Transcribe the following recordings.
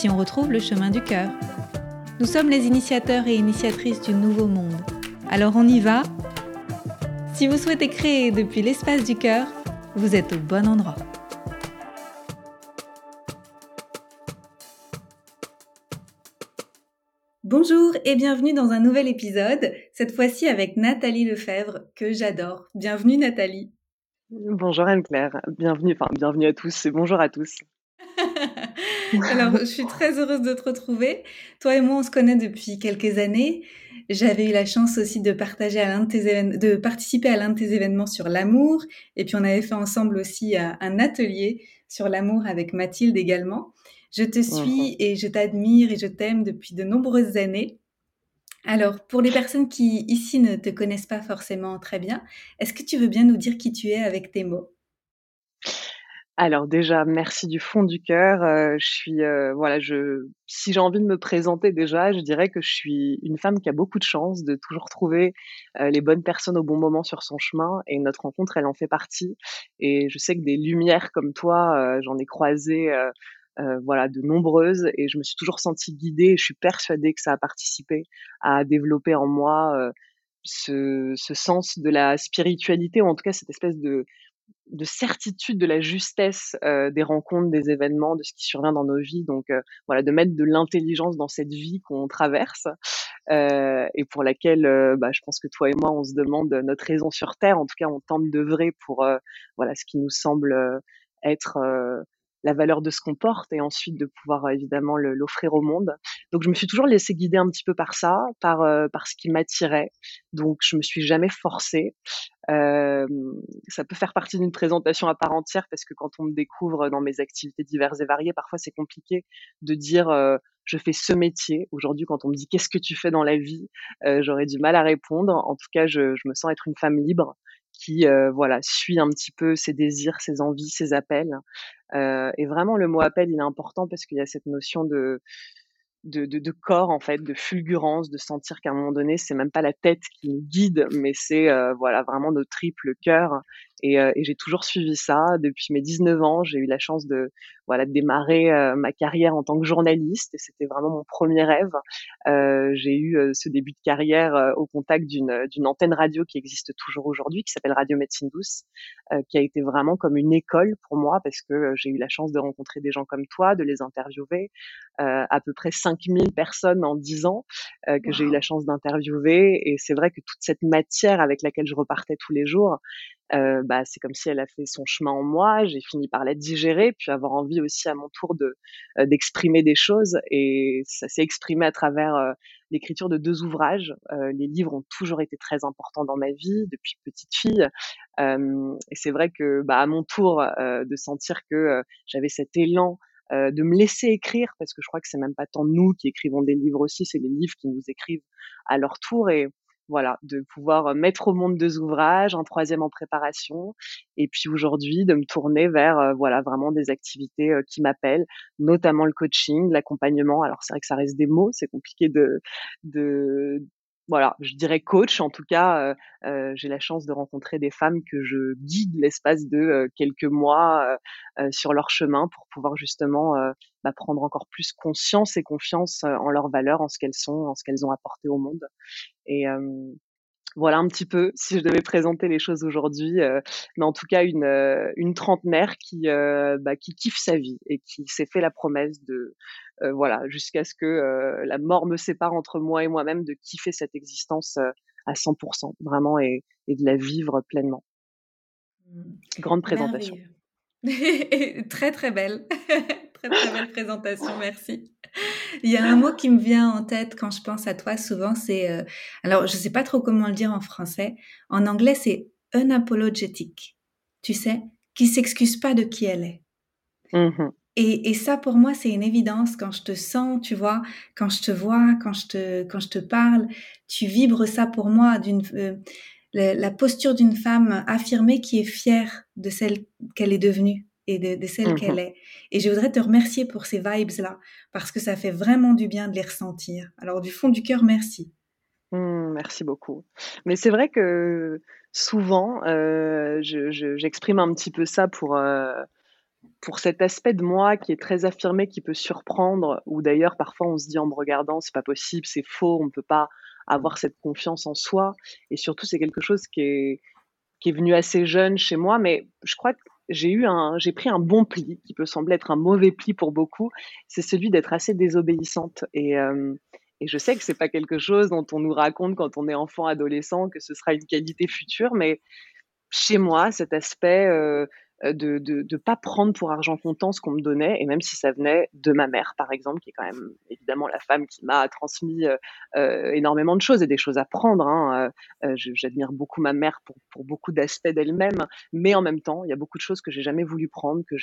si on retrouve le chemin du cœur. Nous sommes les initiateurs et initiatrices du nouveau monde. Alors on y va Si vous souhaitez créer depuis l'espace du cœur, vous êtes au bon endroit. Bonjour et bienvenue dans un nouvel épisode, cette fois-ci avec Nathalie Lefebvre, que j'adore. Bienvenue Nathalie. Bonjour Anne-Claire, bienvenue, enfin bienvenue à tous et bonjour à tous. Alors, je suis très heureuse de te retrouver. Toi et moi, on se connaît depuis quelques années. J'avais eu la chance aussi de partager à l'un de tes de participer à l'un de tes événements sur l'amour. Et puis, on avait fait ensemble aussi euh, un atelier sur l'amour avec Mathilde également. Je te suis et je t'admire et je t'aime depuis de nombreuses années. Alors, pour les personnes qui ici ne te connaissent pas forcément très bien, est-ce que tu veux bien nous dire qui tu es avec tes mots? Alors déjà, merci du fond du cœur. Euh, je suis, euh, voilà, je, si j'ai envie de me présenter déjà, je dirais que je suis une femme qui a beaucoup de chance de toujours trouver euh, les bonnes personnes au bon moment sur son chemin. Et notre rencontre, elle en fait partie. Et je sais que des lumières comme toi, j'en ai croisé, voilà, de nombreuses. Et je me suis toujours sentie guidée. Je suis persuadée que ça a participé à développer en moi ce, ce sens de la spiritualité, ou en tout cas cette espèce de de certitude de la justesse euh, des rencontres, des événements, de ce qui survient dans nos vies. Donc euh, voilà, de mettre de l'intelligence dans cette vie qu'on traverse euh, et pour laquelle, bah, je pense que toi et moi, on se demande notre raison sur terre. En tout cas, on tente d'œuvrer pour voilà ce qui nous semble être la valeur de ce qu'on porte et ensuite de pouvoir évidemment l'offrir au monde. Donc je me suis toujours laissée guider un petit peu par ça, par par ce qui m'attirait. Donc je me suis jamais forcée. Euh, ça peut faire partie d'une présentation à part entière parce que quand on me découvre dans mes activités diverses et variées, parfois c'est compliqué de dire euh, je fais ce métier. Aujourd'hui, quand on me dit qu'est-ce que tu fais dans la vie, euh, j'aurais du mal à répondre. En tout cas, je, je, me sens être une femme libre qui voilà suit un petit peu ses désirs, ses envies, ses appels. et vraiment, le mot appel, il est important parce qu'il y a cette notion de de, corps en fait, de fulgurance, de sentir qu'à un moment donné, c'est même pas la tête qui nous guide, mais c'est euh, voilà vraiment notre triple cœur. Et, euh, et j'ai toujours suivi ça depuis mes 19 ans. J'ai eu la chance de voilà de démarrer euh, ma carrière en tant que journaliste et c'était vraiment mon premier rêve. j'ai eu ce début de carrière au contact d'une d'une antenne radio qui existe toujours aujourd'hui, qui s'appelle Radio Médecine Douce, qui a été vraiment comme une école pour moi parce que j'ai eu la chance de rencontrer des gens comme toi, de les interviewer, à peu près 5000 personnes en 10 ans euh, que j'ai eu la chance d'interviewer. Et c'est vrai que toute cette matière avec laquelle je repartais tous les jours, euh, bah, c'est comme si elle a fait son chemin en moi. J'ai fini par la digérer, puis avoir envie aussi à mon tour de euh, d'exprimer des choses. Et ça s'est exprimé à travers l'écriture de deux ouvrages. les livres ont toujours été très importants dans ma vie depuis petite fille. et c'est vrai que, bah, à mon tour, de sentir que j'avais cet élan euh, de me laisser écrire parce que je crois que c'est même pas tant nous qui écrivons des livres aussi, c'est les livres qui nous écrivent à leur tour et voilà, de pouvoir mettre au monde deux ouvrages, un troisième en préparation, et puis aujourd'hui de me tourner vers euh, voilà vraiment des activités euh, qui m'appellent, notamment le coaching, l'accompagnement. Alors c'est vrai que ça reste des mots, c'est compliqué de de voilà, je dirais coach. En tout cas, euh, euh, j'ai la chance de rencontrer des femmes que je guide l'espace de euh, quelques mois sur leur chemin pour pouvoir justement bah, prendre encore plus conscience et confiance en leurs valeurs, en ce qu'elles sont, en ce qu'elles ont apporté au monde. Et voilà un petit peu si je devais présenter les choses aujourd'hui, mais en tout cas une, une trentenaire qui, bah, qui kiffe sa vie et qui s'est fait la promesse de euh, voilà, jusqu'à ce que euh, la mort me sépare entre moi et moi-même, de kiffer cette existence euh, à 100%, vraiment, et, de la vivre pleinement. Mmh. Grande présentation. très très belle, très très belle présentation, merci. Il y a un mot qui me vient en tête quand je pense à toi souvent, c'est, alors je sais pas trop comment le dire en français, en anglais c'est unapologetic, tu sais, qui s'excuse pas de qui elle est. Mmh Et, et, ça, pour moi, c'est une évidence. Quand je te sens, tu vois, quand je te vois, quand je te, quand je te parle, tu vibres ça pour moi d'une euh, la, posture d'une femme affirmée qui est fière de celle qu'elle est devenue et de, de celle qu'elle mmh est. Et je voudrais te remercier pour ces vibes-là, parce que ça fait vraiment du bien de les ressentir. Alors, du fond du cœur, merci. Mmh, merci beaucoup. Mais c'est vrai que souvent, euh, j'exprime un petit peu ça pour, euh, pour cet aspect de moi qui est très affirmé, qui peut surprendre, ou d'ailleurs parfois on se dit en me regardant, c'est pas possible, c'est faux, on ne peut pas avoir cette confiance en soi. Et surtout, c'est quelque chose qui est, qui est venu assez jeune chez moi, mais je crois que j'ai eu un, j'ai pris un bon pli qui peut sembler être un mauvais pli pour beaucoup. C'est celui d'être assez désobéissante. Et, euh, et je sais que c'est pas quelque chose dont on nous raconte quand on est enfant, adolescent, que ce sera une qualité future, mais chez moi, cet aspect euh, euh, de, de, de pas prendre pour argent comptant ce qu'on me donnait, et même si ça venait de ma mère, par exemple, qui est quand même évidemment la femme qui m'a transmis euh, euh énormément de choses et des choses à prendre. Hein. Euh, J'admire beaucoup ma mère pour, pour beaucoup d'aspects d'elle-même, mais en même temps, il y a beaucoup de choses que j'ai jamais voulu prendre, que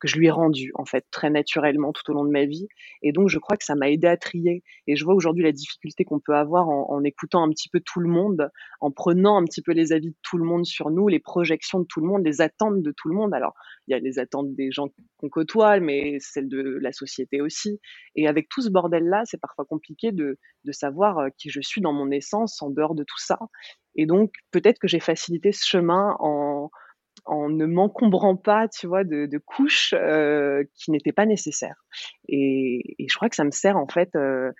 que je lui ai rendu en fait très naturellement tout au long de ma vie. Et donc, je crois que ça m'a aidé à trier. Et je vois aujourd'hui la difficulté qu'on peut avoir en, en écoutant un petit peu tout le monde, en prenant un petit peu les avis de tout le monde sur nous, les projections de tout le monde, les attentes de tout le monde. Alors, il y a les attentes des gens qu'on côtoie, mais celles de la société aussi. Et avec tout ce bordel-là, c'est parfois compliqué de, de savoir euh, qui je suis dans mon essence en dehors de tout ça. Et donc, peut-être que j'ai facilité ce chemin en, en ne m'encombrant pas, tu vois, de, couches euh, qui n'étaient pas nécessaires. Et, je crois que ça me sert en fait, euh,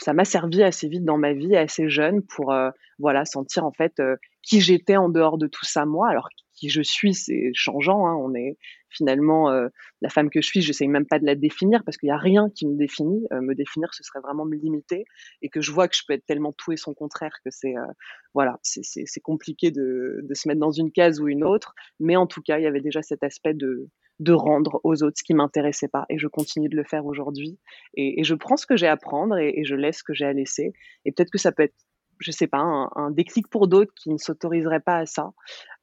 ça m'a servi assez vite dans ma vie, assez jeune, pour voilà sentir en fait qui j'étais en dehors de tout ça moi. Alors qui je suis, c'est changeant. Hein. On est finalement euh, la femme que je suis. Je sais même pas de la définir parce qu'il y a rien qui me définit. Euh, me définir, ce serait vraiment me limiter et que je vois que je peux être tellement tout et son contraire que c'est euh, voilà, c'est compliqué de, de se mettre dans une case ou une autre. Mais en tout cas, il y avait déjà cet aspect de de rendre aux autres ce qui m'intéressait pas et je continue de le faire aujourd'hui et, et, je prends ce que j'ai à prendre et, et je laisse ce que j'ai à laisser et peut-être que ça peut être je sais pas, un, déclic pour d'autres qui ne s'autoriseraient pas à ça.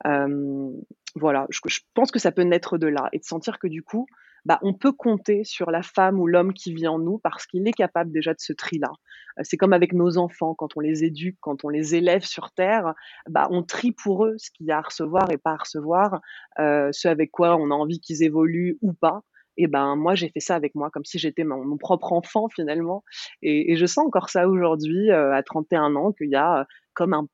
Euh, voilà, je, pense que ça peut naître de là et de sentir que du coup, bah, on peut compter sur la femme ou l'homme qui vit en nous parce qu'il est capable déjà de ce tri-là. Euh, c'est comme avec nos enfants, quand on les éduque, quand on les élève sur Terre, bah, on trie pour eux ce qu'il y a à recevoir et pas à recevoir, euh, ce avec quoi on a envie qu'ils évoluent ou pas. Et ben moi j'ai fait ça avec moi comme si j'étais mon, propre enfant finalement. Et, je sens encore ça aujourd'hui euh, à 31 ans qu'il y a comme un,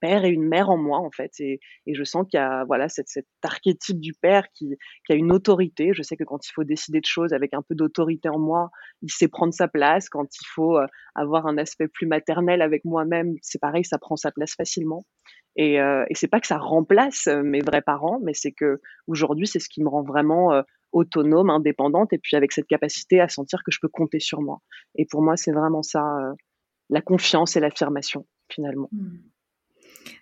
père et une mère en moi en fait. Et, je sens qu'il y a voilà cette, cet archétype du père qui, a une autorité. Je sais que quand il faut décider de choses avec un peu d'autorité en moi il sait prendre sa place. Quand il faut euh, avoir un aspect plus maternel avec moi-même c'est pareil ça prend sa place facilement. Et, euh, et c'est pas que ça remplace mes vrais parents mais c'est que aujourd'hui c'est ce qui me rend vraiment autonome, indépendante, et puis avec cette capacité à sentir que je peux compter sur moi. Et pour moi, c'est vraiment ça, euh, la confiance et l'affirmation, finalement. Hmm.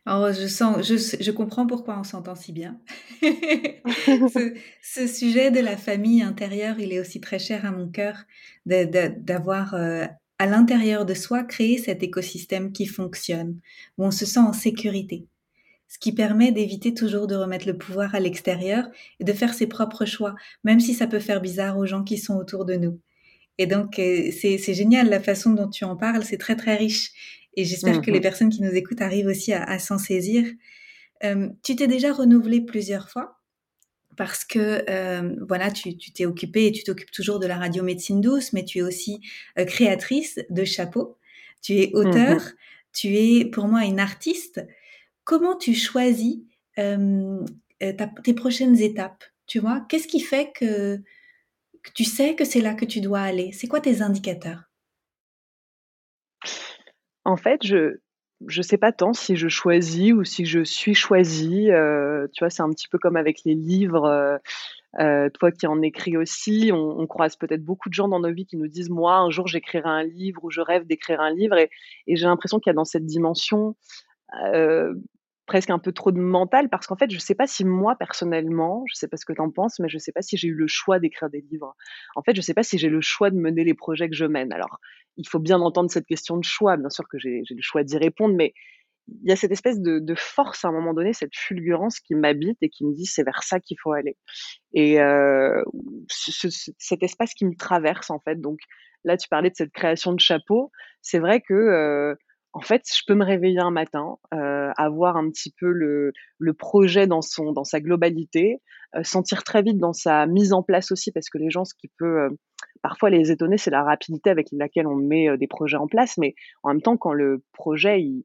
Alors, je sens, je, je, comprends pourquoi on s'entend si bien. ce, ce, sujet de la famille intérieure, il est aussi très cher à mon cœur d'avoir euh, à l'intérieur de soi créé cet écosystème qui fonctionne, où on se sent en sécurité ce qui permet d'éviter toujours de remettre le pouvoir à l'extérieur et de faire ses propres choix, même si ça peut faire bizarre aux gens qui sont autour de nous. Et donc, euh, c'est génial la façon dont tu en parles, c'est très très riche. Et j'espère que les mhm. personnes qui nous écoutent arrivent aussi à, s'en saisir. Euh, tu t'es déjà renouvelé plusieurs fois parce que euh, voilà, tu t'es occupée et tu t'occupes toujours de la radio médecine douce, mais tu es aussi créatrice de chapeaux, tu es auteur, mhm. tu es pour moi une artiste comment tu choisis euh, tes prochaines étapes Tu qu'est-ce qui fait que, tu sais que c'est là que tu dois aller? C'est quoi tes indicateurs? En fait, je je sais pas tant si je choisis ou si je suis choisie. Euh, tu vois, c'est un petit peu comme avec les livres. Euh, toi qui en écris aussi, on, croise peut-être beaucoup de gens dans nos vies qui nous disent moi un jour j'écrirai un livre ou je rêve d'écrire un livre et, j'ai l'impression qu'il y a dans cette dimension presque un peu trop de mental parce qu'en fait, je sais pas si moi personnellement, je sais pas ce que tu en penses, mais je sais pas si j'ai eu le choix d'écrire des livres. En fait, je sais pas si j'ai le choix de mener les projets que je mène. Alors, il faut bien entendre cette question de choix. Bien sûr que j'ai le choix d'y répondre, mais il y a cette espèce de, force à un moment donné, cette fulgurance qui m'habite et qui me dit c'est vers ça qu'il faut aller. Et euh, cet espace qui me traverse en fait. Donc là, tu parlais de cette création de chapeau. C'est vrai que euh, en fait, je peux me réveiller un matin, euh, avoir un petit peu le, le, projet dans son dans sa globalité, euh, sentir très vite dans sa mise en place aussi, parce que les gens, ce qui peut euh, parfois les étonner, c'est la rapidité avec laquelle on met euh, des projets en place, mais en même temps, quand le projet il,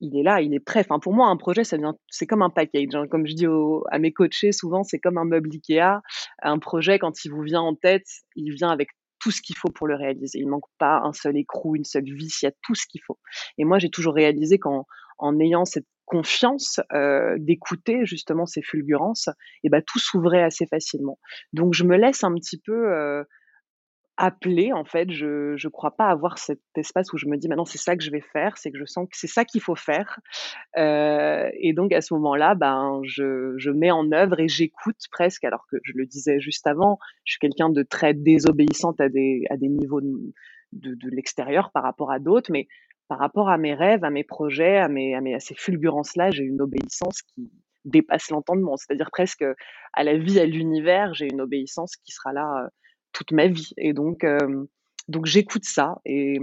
il est là, il est prêt. Enfin, pour moi, un projet, c'est comme un package. Hein. Comme je dis à mes coachés, souvent, c'est comme un meuble Ikea. Un projet, quand il vous vient en tête, il vient avec tout ce qu'il faut pour le réaliser. Il manque pas un seul écrou, une seule vis, il y a tout ce qu'il faut. Et moi, j'ai toujours réalisé qu'en en ayant cette confiance euh, d'écouter justement ces fulgurances, et ben tout s'ouvrait assez facilement. Donc je me laisse un petit peu euh, appeler en fait. Je je crois pas avoir cet espace où je me dis maintenant c'est ça que je vais faire, c'est que je sens que c'est ça qu'il faut faire. Euh, et donc à ce moment-là, ben je je mets en œuvre et j'écoute presque. Alors que je le disais juste avant, je suis quelqu'un de très désobéissante à des à des niveaux de de, de l'extérieur par rapport à d'autres, mais par rapport à mes rêves, à mes projets, à mes à, mes, à ces fulgurances-là, j'ai une obéissance qui dépasse l'entendement. C'est-à-dire presque à la vie, à l'univers, j'ai une obéissance qui sera là toute ma vie. Et donc, donc j'écoute ça et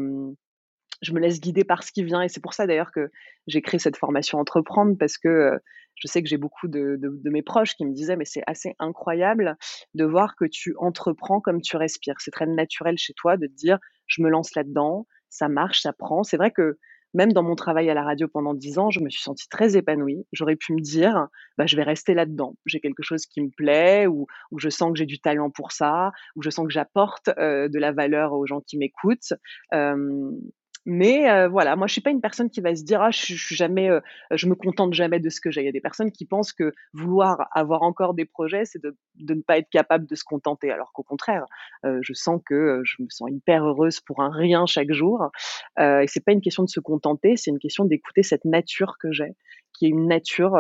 je me laisse guider par ce qui vient. Et c'est pour ça d'ailleurs que j'ai créé cette formation Entreprendre parce que je sais que j'ai beaucoup de, de, mes proches qui me disaient mais c'est assez incroyable de voir que tu entreprends comme tu respires. C'est très naturel chez toi de te dire je me lance là-dedans, ça marche, ça prend. C'est vrai que même dans mon travail à la radio pendant dix ans, je me suis sentie très épanouie. J'aurais pu me dire, bah, je vais rester là-dedans. J'ai quelque chose qui me plaît, ou, je sens que j'ai du talent pour ça, ou je sens que j'apporte euh, de la valeur aux gens qui m'écoutent. Mais euh, voilà, moi je suis pas une personne qui va se dire ah je, suis jamais, euh, je me contente jamais de ce que j'ai. Il y a des personnes qui pensent que vouloir avoir encore des projets, c'est de, de, ne pas être capable de se contenter. Alors qu'au contraire, euh, je sens que je me sens hyper heureuse pour un rien chaque jour. et c'est pas une question de se contenter, c'est une question d'écouter cette nature que j'ai, qui est une nature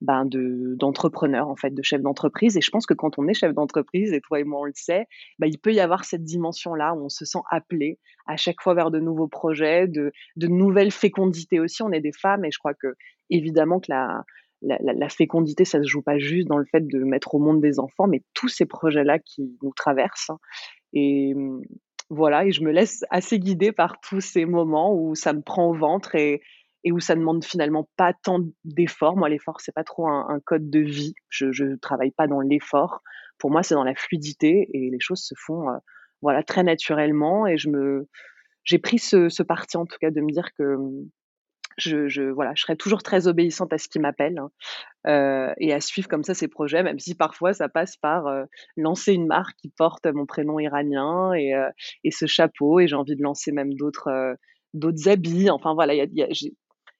ben de d'entrepreneur en fait, de chef d'entreprise. Et je pense que quand on est chef d'entreprise, et toi et moi on le sait, ben, il peut y avoir cette dimension-là où on se sent appelé à chaque fois vers de nouveaux projets, de, de nouvelles fécondités aussi. On est des femmes et je crois que évidemment que la, la, fécondité, ça se joue pas juste dans le fait de mettre au monde des enfants, mais tous ces projets-là qui nous traversent. Et voilà, et je me laisse assez guider par tous ces moments où ça me prend au ventre et, et où ça demande finalement pas tant d'efforts. Moi, l'effort, c'est pas trop un, code de vie. Je, ne travaille pas dans l'effort. Pour moi, c'est dans la fluidité et les choses se font, euh, voilà, très naturellement. Et je me, j'ai pris ce, parti en tout cas de me dire que je, je, voilà, je serai toujours très obéissante à ce qui m'appelle hein, euh, et à suivre comme ça ces projets, même si parfois ça passe par euh, lancer une marque qui porte mon prénom iranien et, et ce chapeau. Et j'ai envie de lancer même d'autres d'autres habits. Enfin voilà,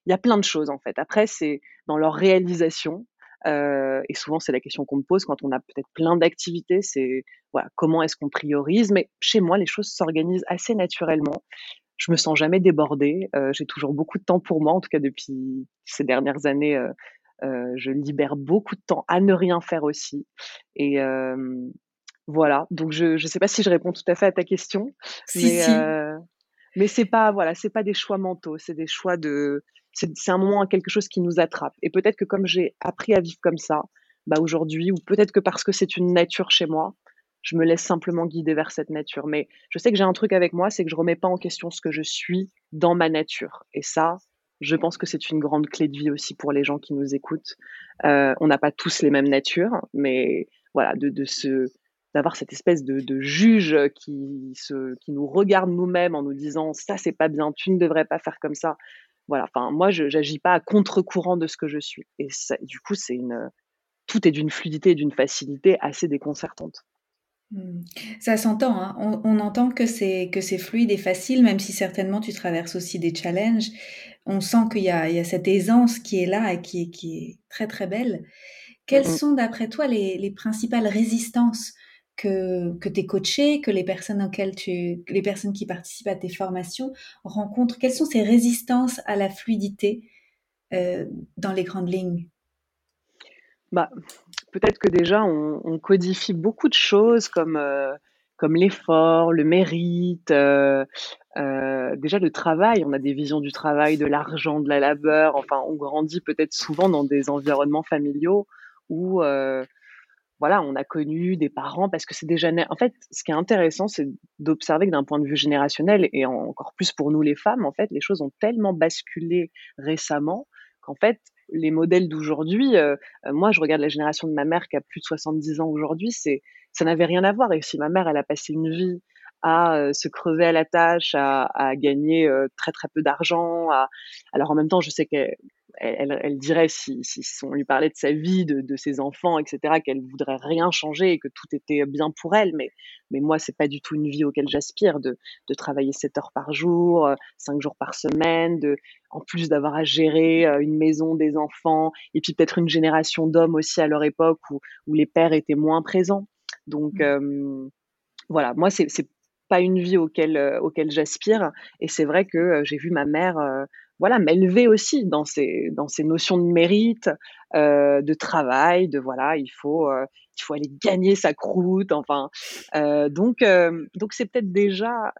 il y a plein de choses en fait. Après, c'est dans leur réalisation. Euh, et souvent, c'est la question qu'on me pose quand on a peut-être plein d'activités. C'est voilà, comment est-ce qu'on priorise? Mais chez moi, les choses s'organisent assez naturellement. Je me sens jamais débordée. Euh, j'ai toujours beaucoup de temps pour moi. En tout cas, depuis ces dernières années, euh, je libère beaucoup de temps à ne rien faire aussi. Et voilà. Donc, je ne sais pas si je réponds tout à fait à ta question, si, mais si. Mais c'est pas voilà, c'est pas des choix mentaux. C'est des choix de c'est un moment, quelque chose qui nous attrape. Et peut-être que comme j'ai appris à vivre comme ça, bah aujourd'hui, ou peut-être que parce que c'est une nature chez moi, je me laisse simplement guider vers cette nature. Mais je sais que j'ai un truc avec moi, c'est que je remets pas en question ce que je suis dans ma nature. Et ça, je pense que c'est une grande clé de vie aussi pour les gens qui nous écoutent. Euh, on n'a pas tous les mêmes natures, mais voilà, de, de se d'avoir cette espèce de, de, juge qui, se, qui nous regarde nous-mêmes en nous disant ça c'est pas bien, tu ne devrais pas faire comme ça voilà, enfin, moi, je n'agis pas à contre-courant de ce que je suis. Et du coup, c'est une, tout est d'une fluidité et d'une facilité assez déconcertante. Mmh. Ça s'entend, hein. on, entend que c'est que c'est fluide et facile, même si certainement tu traverses aussi des challenges. On sent qu'il y a, il y a cette aisance qui est là et qui est, qui est très très belle. Quelles sont d'après toi les, les, principales résistances que, que tes coachés, que les personnes auxquelles tu, les personnes qui participent à tes formations rencontrent Quelles sont ces résistances à la fluidité euh, dans les grandes lignes? Bah, Peut-être que déjà, on, codifie beaucoup de choses comme, euh, comme l'effort, le mérite, euh, déjà le travail, on a des visions du travail, de l'argent, de la labeur. Enfin, on grandit peut-être souvent dans des environnements familiaux où voilà, on a connu des parents parce que c'est déjà en fait, ce qui est intéressant, c'est d'observer que d'un point de vue générationnel et encore plus pour nous les femmes, en fait, les choses ont tellement basculé récemment qu'en fait, les modèles d'aujourd'hui, euh, euh, moi, je regarde la génération de ma mère qui a plus de 70 ans aujourd'hui, c'est ça n'avait rien à voir. Et si ma mère, elle a passé une vie à euh, se crever à la tâche, à, à gagner très très peu d'argent. Alors en même temps, je sais qu'elle elle, elle, dirait si, si, on lui parlait de sa vie, de, de ses enfants, etc., qu'elle voudrait rien changer et que tout était bien pour elle. Mais, mais moi, c'est pas du tout une vie auquel j'aspire de, de travailler 7 heures par jour, 5 euh, jours par semaine, de, en plus d'avoir à gérer euh, une maison, des enfants, et puis peut-être une génération d'hommes aussi à leur époque où, où les pères étaient moins présents. Donc mmh. euh, voilà, moi c'est pas une vie auquel, auquel j'aspire. Et c'est vrai que j'ai vu ma mère voilà m'élever aussi dans ces dans ces notions de mérite, euh, de travail, de voilà il faut euh, il faut aller gagner sa croûte, enfin euh, donc donc c'est peut-être déjà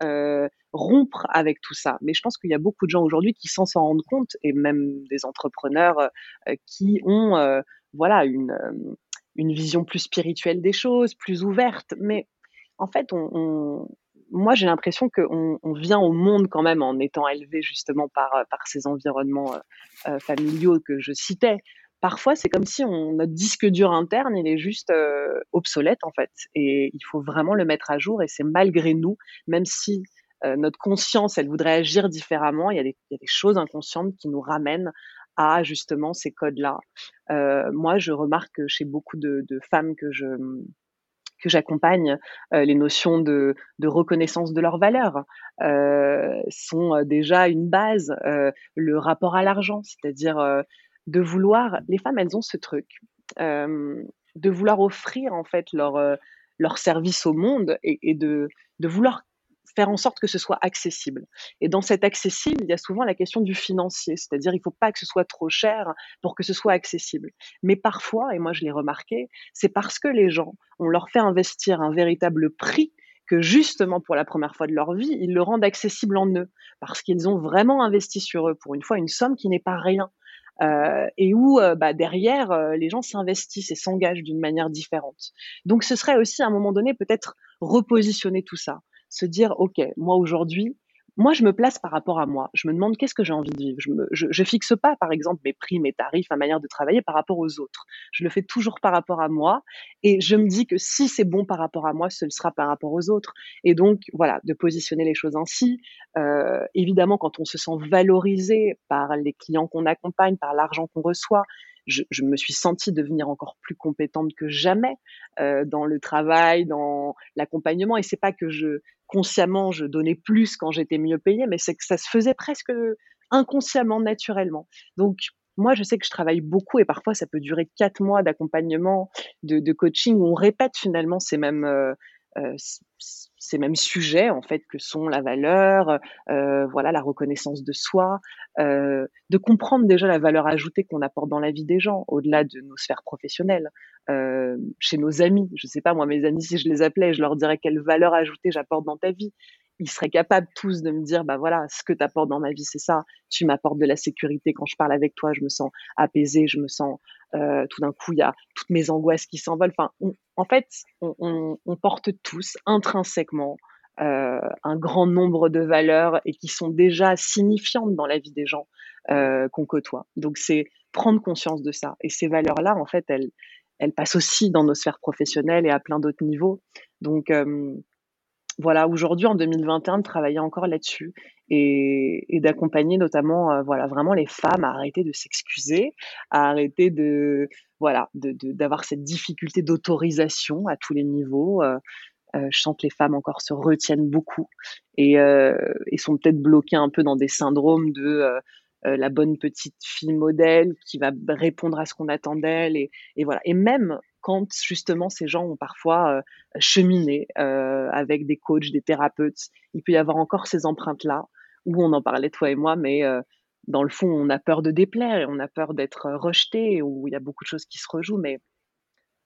rompre avec tout ça. Mais je pense qu'il y a beaucoup de gens aujourd'hui qui s'en s'en rendent compte et même des entrepreneurs qui ont voilà une une vision plus spirituelle des choses, plus ouverte. Mais en fait on moi, j'ai l'impression qu'on on vient au monde quand même en étant élevé justement par, euh, ces environnements euh, euh, familiaux que je citais. Parfois, c'est comme si notre disque dur interne, il est juste obsolète en fait. Et il faut vraiment le mettre à jour. Et c'est malgré nous, même si notre conscience, elle voudrait agir différemment, il y, a des, choses inconscientes qui nous ramènent à justement ces codes-là. moi, je remarque chez beaucoup de femmes que je que j'accompagne, euh, les notions de, reconnaissance de leurs valeurs euh, sont euh, déjà une base. Le rapport à l'argent, c'est-à-dire de vouloir, les femmes, elles ont ce truc, de vouloir offrir en fait leur leur service au monde et, de vouloir faire en sorte que ce soit accessible. Et dans cet accessible, il y a souvent la question du financier, c'est-à-dire il ne faut pas que ce soit trop cher pour que ce soit accessible. Mais parfois, et moi je l'ai remarqué, c'est parce que les gens, on leur fait investir un véritable prix que justement pour la première fois de leur vie, ils le rendent accessible en eux, parce qu'ils ont vraiment investi sur eux, pour une fois, une somme qui n'est pas rien. Euh, et où euh, bah, derrière, euh, les gens s'investissent et s'engagent d'une manière différente. Donc ce serait aussi à un moment donné peut-être repositionner tout ça se dire, OK, moi aujourd'hui, moi, je me place par rapport à moi. Je me demande qu'est-ce que j'ai envie de vivre? Je, me, fixe pas, par exemple, mes prix, mes tarifs, ma manière de travailler par rapport aux autres. Je le fais toujours par rapport à moi. Et je me dis que si c'est bon par rapport à moi, ce sera par rapport aux autres. Et donc, voilà, de positionner les choses ainsi. Euh, évidemment, quand on se sent valorisé par les clients qu'on accompagne, par l'argent qu'on reçoit, je, je, me suis sentie devenir encore plus compétente que jamais euh, dans le travail, dans l'accompagnement. Et c'est pas que je consciemment je donnais plus quand j'étais mieux payée, mais c'est que ça se faisait presque inconsciemment, naturellement. Donc moi, je sais que je travaille beaucoup et parfois ça peut durer quatre mois d'accompagnement, de, de, coaching où on répète finalement ces mêmes euh, ces mêmes sujets en fait que sont la valeur, euh, voilà la reconnaissance de soi, euh, de comprendre déjà la valeur ajoutée qu'on apporte dans la vie des gens au-delà de nos sphères professionnelles, euh, chez nos amis. Je sais pas moi mes amis si je les appelais, je leur dirais quelle valeur ajoutée j'apporte dans ta vie ils seraient capables tous de me dire, bah voilà, ce que tu apportes dans ma vie, c'est ça. Tu m'apportes de la sécurité quand je parle avec toi, je me sens apaisée, je me sens euh, tout d'un coup, il y a toutes mes angoisses qui s'envolent. Enfin, en fait, on, on, on, porte tous intrinsèquement euh, un grand nombre de valeurs et qui sont déjà signifiantes dans la vie des gens euh, qu'on côtoie. Donc, c'est prendre conscience de ça. Et ces valeurs-là, en fait, elles, elles passent aussi dans nos sphères professionnelles et à plein d'autres niveaux. Donc, euh, voilà, aujourd'hui en 2021, de travailler encore là-dessus et, d'accompagner notamment, euh, voilà, vraiment les femmes à arrêter de s'excuser, à arrêter de, voilà, d'avoir de, cette difficulté d'autorisation à tous les niveaux. Euh, euh, je sens que les femmes encore se retiennent beaucoup et, sont peut-être bloquées un peu dans des syndromes de la bonne petite fille modèle qui va répondre à ce qu'on attend d'elle et, voilà. Et même quand justement ces gens ont parfois euh, cheminé euh, avec des coachs, des thérapeutes. Il peut y avoir encore ces empreintes-là, où on en parlait toi et moi, mais euh, dans le fond, on a peur de déplaire et on a peur d'être rejeté, où il y a beaucoup de choses qui se rejouent. Mais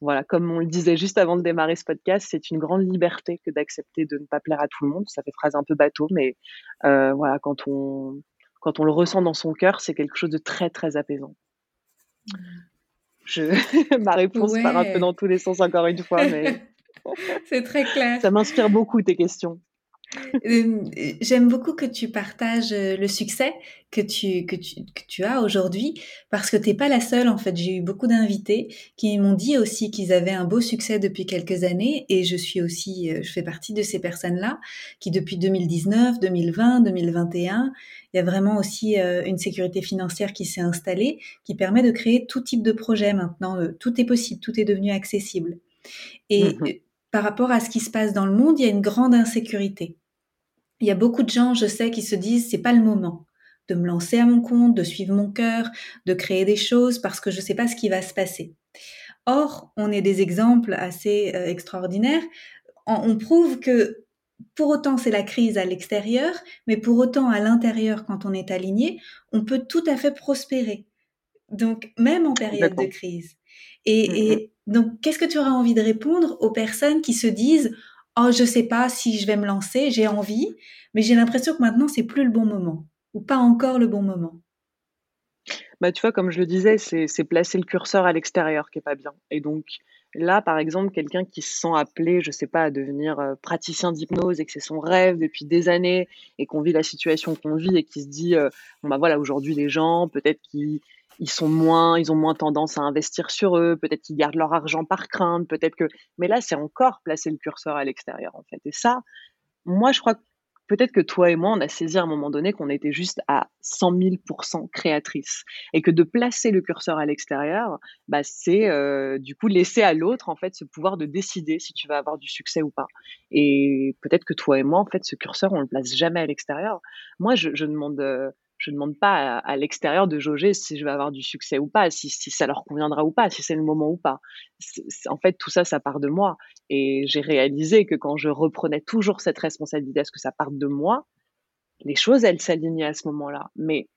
voilà, comme on le disait juste avant de démarrer ce podcast, c'est une grande liberté que d'accepter de ne pas plaire à tout le monde. Ça fait phrase un peu bateau, mais voilà, quand on, quand on le ressent dans son cœur, c'est quelque chose de très, très apaisant. Je... Ma réponse part un peu dans tous les sens encore une fois, mais c'est très clair. Ça m'inspire beaucoup tes questions. Euh, j'aime beaucoup que tu partages euh, le succès que tu, que tu, que tu as aujourd'hui parce que t'es pas la seule. En fait, j'ai eu beaucoup d'invités qui m'ont dit aussi qu'ils avaient un beau succès depuis quelques années et je suis aussi, euh, je fais partie de ces personnes-là qui depuis 2019, 2020, 2021, il y a vraiment aussi une sécurité financière qui s'est installée qui permet de créer tout type de projet maintenant. Tout est possible, tout est devenu accessible. Et mmh par rapport à ce qui se passe dans le monde, il y a une grande insécurité. Il y a beaucoup de gens, je sais, qui se disent c'est pas le moment de me lancer à mon compte, de suivre mon cœur, de créer des choses parce que je ne sais pas ce qui va se passer. Or, on est des exemples assez euh, extraordinaires. On, prouve que pour autant c'est la crise à l'extérieur, mais pour autant à l'intérieur, quand on est aligné, on peut tout à fait prospérer. Donc, même en période de crise. Et, mmh et donc, qu'est-ce que tu auras envie de répondre aux personnes qui se disent oh je sais pas si je vais me lancer, j'ai envie, mais j'ai l'impression que maintenant c'est plus le bon moment ou pas encore le bon moment. Bah, tu vois, comme je le disais, c'est placer le curseur à l'extérieur qui est pas bien. Et donc là, par exemple, quelqu'un qui se sent appelé, je sais pas, à devenir euh, praticien d'hypnose et que c'est son rêve depuis des années et qu'on vit la situation qu'on vit et qui se dit, euh, bah voilà, aujourd'hui les gens, peut-être qu'ils ils sont moins, ils ont moins tendance à investir sur eux, peut-être qu'ils gardent leur argent par crainte, peut-être que, mais là, c'est encore placer le curseur à l'extérieur, en fait. Et ça, moi, je crois que peut-être que toi et moi, on a saisi à un moment donné qu'on était juste à 100 000% créatrices et que de placer le curseur à l'extérieur, bah, c'est euh, du coup laisser à l'autre en fait ce pouvoir de décider si tu vas avoir du succès ou pas. Et peut-être que toi et moi, en fait, ce curseur, on le place jamais à l'extérieur. Moi, je, je demande euh, je ne demande pas à, l'extérieur de jauger si je vais avoir du succès ou pas, si, ça leur conviendra ou pas, si c'est le moment ou pas. en fait, tout ça, ça part de moi. Et j'ai réalisé que quand je reprenais toujours cette responsabilité à ce que ça parte de moi, les choses, elles s'alignaient à ce moment-là. Mais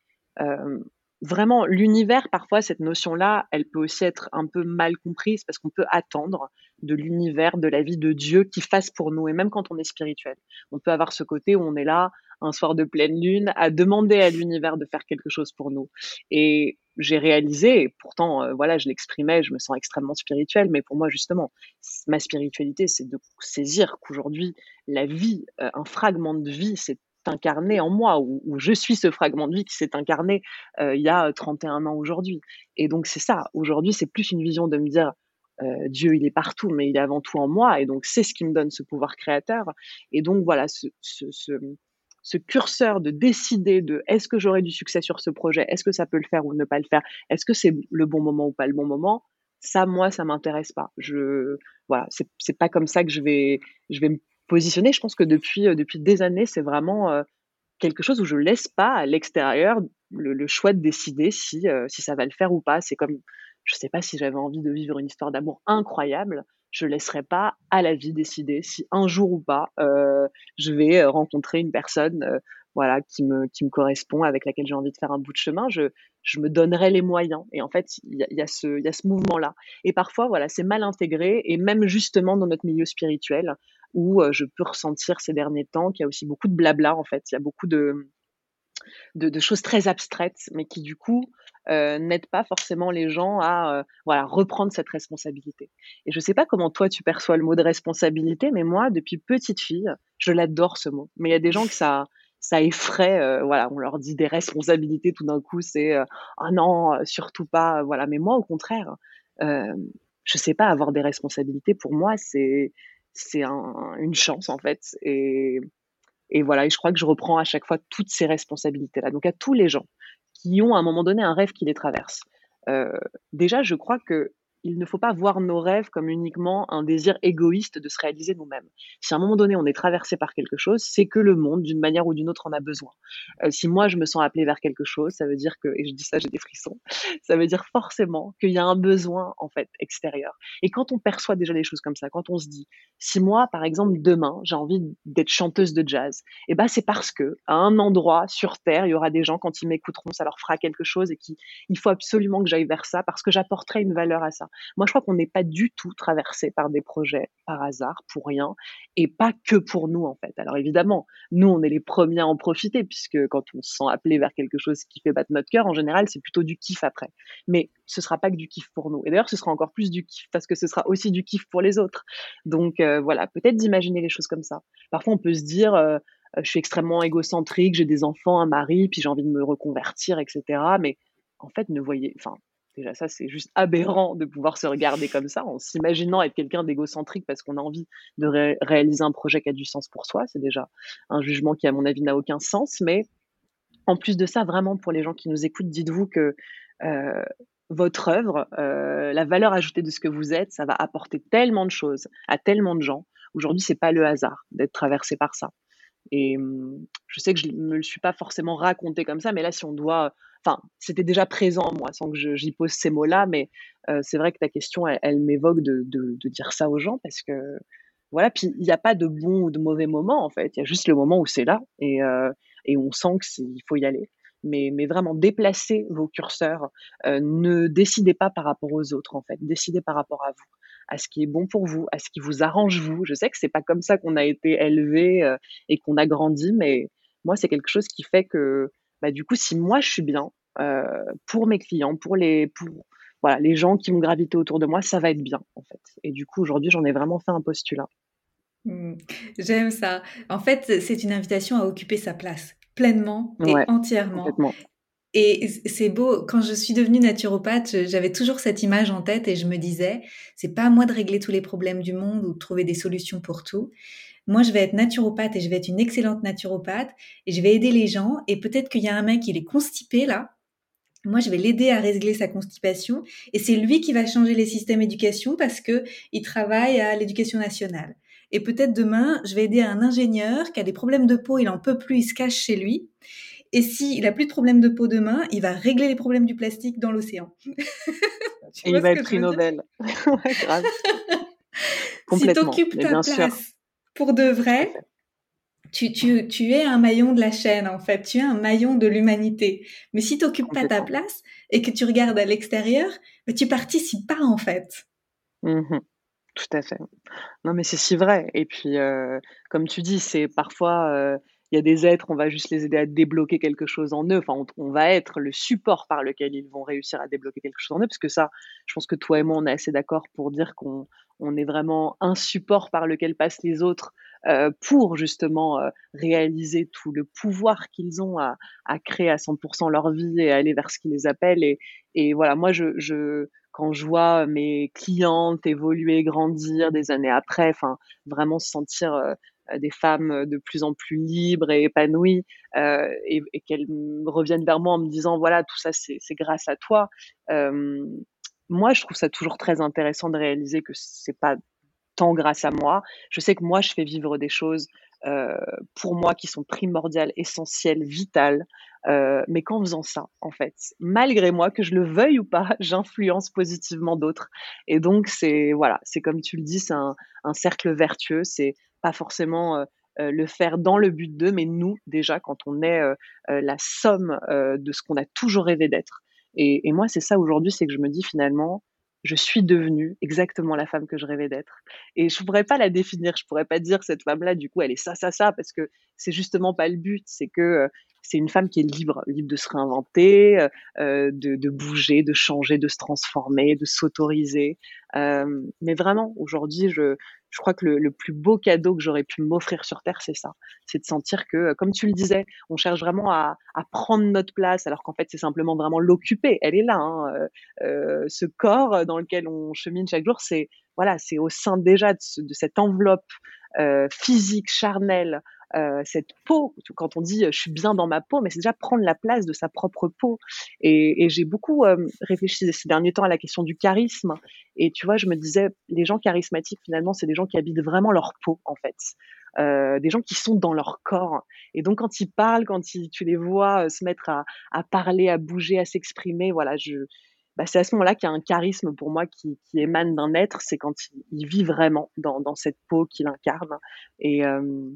euh, vraiment, l'univers, parfois, cette notion-là, elle peut aussi être un peu mal comprise parce qu'on peut attendre de l'univers, de la vie de Dieu qui fasse pour nous. Et même quand on est spirituel, on peut avoir ce côté où on est là, un soir de pleine lune, à demander à l'univers de faire quelque chose pour nous. Et j'ai réalisé, et pourtant, euh, voilà, je l'exprimais, je me sens extrêmement spirituelle, mais pour moi, justement, ma spiritualité, c'est de saisir qu'aujourd'hui, la vie, euh, un fragment de vie, c'est incarné en moi, ou, je suis ce fragment de vie qui s'est incarné euh, il y a 31 ans aujourd'hui. Et donc c'est ça, aujourd'hui c'est plus une vision de me dire Dieu il est partout, mais il est avant tout en moi, et donc c'est ce qui me donne ce pouvoir créateur. Et donc voilà, ce, ce curseur de décider de est-ce que j'aurai du succès sur ce projet, est-ce que ça peut le faire ou ne pas le faire, est-ce que c'est le bon moment ou pas le bon moment, ça moi ça m'intéresse pas. Je voilà, c'est pas comme ça que je vais je vais me positionner. Je pense que depuis, euh, depuis des années, c'est vraiment euh, quelque chose où je laisse pas à l'extérieur le, choix de décider si, euh, si ça va le faire ou pas. C'est comme, je sais pas si j'avais envie de vivre une histoire d'amour incroyable, je laisserai pas à la vie décider si un jour ou pas je vais rencontrer une personne voilà qui me correspond avec laquelle j'ai envie de faire un bout de chemin. Je me donnerai les moyens. Et en fait il y a, ce y a ce mouvement là et parfois voilà c'est mal intégré. Et même justement dans notre milieu spirituel où je peux ressentir ces derniers temps qu'il y a aussi beaucoup de blabla en fait. Il y a beaucoup de, de, choses très abstraites, mais qui du coup euh, n'aident pas forcément les gens à voilà reprendre cette responsabilité. Et je ne sais pas comment toi tu perçois le mot de responsabilité, mais moi depuis petite fille, je l'adore ce mot. Mais il y a des gens que ça ça effraie, voilà, on leur dit des responsabilités tout d'un coup, c'est ah non, surtout pas, voilà. Mais moi au contraire, euh, je sais pas avoir des responsabilités. Pour moi, c'est c'est une chance en fait. Et, et voilà, et je crois que je reprends à chaque fois toutes ces responsabilités-là. Donc à tous les gens qui ont à un moment donné un rêve qui les traverse. Euh, déjà, je crois que il ne faut pas voir nos rêves comme uniquement un désir égoïste de se réaliser nous-mêmes. Si à un moment donné on est traversé par quelque chose, c'est que le monde, d'une manière ou d'une autre, en a besoin. Euh, si moi je me sens appelé vers quelque chose, ça veut dire que, et je dis ça, j'ai des frissons, ça veut dire forcément qu'il y a un besoin en fait extérieur. Et quand on perçoit déjà les choses comme ça, quand on se dit, si moi par exemple demain j'ai envie d'être chanteuse de jazz, eh ben c'est parce que à un endroit sur terre il y aura des gens quand ils m'écouteront, ça leur fera quelque chose et qu'il il faut absolument que j'aille vers ça parce que j'apporterai une valeur à ça. Moi, je crois qu'on n'est pas du tout traversé par des projets par hasard, pour rien, et pas que pour nous, en fait. Alors évidemment, nous, on est les premiers à en profiter, puisque quand on se sent appelé vers quelque chose qui fait battre notre cœur, en général, c'est plutôt du kiff après. Mais ce sera pas que du kiff pour nous. Et d'ailleurs, ce sera encore plus du kiff, parce que ce sera aussi du kiff pour les autres. Donc euh, voilà, peut-être d'imaginer les choses comme ça. Parfois, on peut se dire, euh, je suis extrêmement égocentrique, j'ai des enfants, un mari, puis j'ai envie de me reconvertir, etc. Mais en fait, ne voyez, enfin, déjà ça, c'est juste aberrant de pouvoir se regarder comme ça, en s'imaginant être quelqu'un d'égocentrique parce qu'on a envie de réaliser un projet qui a du sens pour soi. C'est déjà un jugement qui, à mon avis, n'a aucun sens. Mais en plus de ça, vraiment, pour les gens qui nous écoutent, dites-vous que euh, votre œuvre, euh, la valeur ajoutée de ce que vous êtes, ça va apporter tellement de choses à tellement de gens. Aujourd'hui, c'est pas le hasard d'être traversé par ça. Et hum, je sais que je me le suis pas forcément raconté comme ça, mais là, si on doit, enfin, c'était déjà présent en moi, sans que j'y pose ces mots-là, mais euh, c'est vrai que ta question, elle, m'évoque de, dire ça aux gens parce que, voilà, puis il n'y a pas de bon ou de mauvais moment, en fait, il y a juste le moment où c'est là et, euh, on sent qu'il faut y aller. Mais, vraiment déplacez vos curseurs, euh, ne décidez pas par rapport aux autres, en fait, décidez par rapport à vous à ce qui est bon pour vous, à ce qui vous arrange vous. Je sais que c'est pas comme ça qu'on a été élevé et qu'on a grandi, mais moi c'est quelque chose qui fait que bah, du coup si moi je suis bien euh, pour mes clients, pour les pour voilà les gens qui vont graviter autour de moi, ça va être bien en fait. Et du coup aujourd'hui j'en ai vraiment fait un postulat. Mmh. J'aime ça. En fait, c'est une invitation à occuper sa place pleinement et entièrement. Et c'est beau, quand je suis devenue naturopathe, j'avais toujours cette image en tête et je me disais, c'est pas à moi de régler tous les problèmes du monde ou de trouver des solutions pour tout. Moi, je vais être naturopathe et je vais être une excellente naturopathe et je vais aider les gens. Et peut-être qu'il y a un mec, il est constipé là. Moi, je vais l'aider à régler sa constipation et c'est lui qui va changer les systèmes d'éducation parce que il travaille à l'éducation nationale. Et peut-être demain, je vais aider un ingénieur qui a des problèmes de peau, il en peut plus, il se cache chez lui. Et s'il n'a plus de problème de peau demain, il va régler les problèmes du plastique dans l'océan. Et il va être prix Nobel. grave. si tu occupes ta place pour de vrai, tu, tu, tu, es un maillon de la chaîne, en fait. Tu es un maillon de l'humanité. Mais si tu n'occupes pas ta place et que tu regardes à l'extérieur, bah, tu participes pas, en fait. Mmh Tout à fait. Non, mais c'est si vrai. Et puis, euh, comme tu dis, c'est parfois... Euh, il y a des êtres, on va juste les aider à débloquer quelque chose en eux. Enfin, on, va être le support par lequel ils vont réussir à débloquer quelque chose en eux, parce que ça, je pense que toi et moi, on est assez d'accord pour dire qu'on on est vraiment un support par lequel passent les autres euh, pour justement euh, réaliser tout le pouvoir qu'ils ont à, à, créer à 100% leur vie et aller vers ce qui les appelle. Et, voilà, moi, je, quand je vois mes clientes évoluer, grandir des années après, enfin, vraiment se sentir euh, des femmes euh, de plus en plus libres et épanouies euh, et, qu'elles reviennent vers moi en me disant voilà tout ça c'est grâce à toi. Euh, moi je trouve ça toujours très intéressant de réaliser que c'est pas tant grâce à moi. Je sais que moi je fais vivre des choses euh, pour moi qui sont primordiales, essentielles, vitales. Euh, mais qu'en faisant ça, en fait, malgré moi, que je le veuille ou pas, j'influence positivement d'autres. Et donc, c'est voilà, c'est comme tu le dis, c'est un, un, cercle vertueux. C'est pas forcément euh, euh, le faire dans le but d'eux, mais nous, déjà, quand on est euh, la somme de ce qu'on a toujours rêvé d'être. Et, moi, c'est ça aujourd'hui, c'est que je me dis finalement, je suis devenue exactement la femme que je rêvais d'être. Et je pourrais pas la définir, je pourrais pas dire cette femme-là, du coup, elle est ça, ça, ça, parce que c'est justement pas le but. C'est que c'est une femme qui est libre, libre de se réinventer, de, bouger, de changer, de se transformer, de s'autoriser. Mais vraiment, aujourd'hui, je, je crois que le, plus beau cadeau que j'aurais pu m'offrir sur Terre, c'est ça. C'est de sentir que, comme tu le disais, on cherche vraiment à, prendre notre place, alors qu'en fait, c'est simplement vraiment l'occuper. Elle est là. Hein. Euh, euh ce corps dans lequel on chemine chaque jour, c'est voilà, c'est au sein déjà de, ce, de cette enveloppe euh, physique, charnelle, euh, cette peau, quand on dit je suis bien dans ma peau, mais c'est déjà prendre la place de sa propre peau. Et, et j'ai beaucoup euh, réfléchi ces derniers temps à la question du charisme. Et tu vois, je me disais, les gens charismatiques, finalement, c'est des gens qui habitent vraiment leur peau, en fait. Euh, des gens qui sont dans leur corps. Et donc, quand ils parlent, quand ils, tu les vois se mettre à, à parler, à bouger, à s'exprimer, voilà, je, bah, c'est à ce moment-là qu'il y a un charisme pour moi qui, qui émane d'un être, c'est quand il, il, vit vraiment dans, dans cette peau qu'il incarne. Et, euh,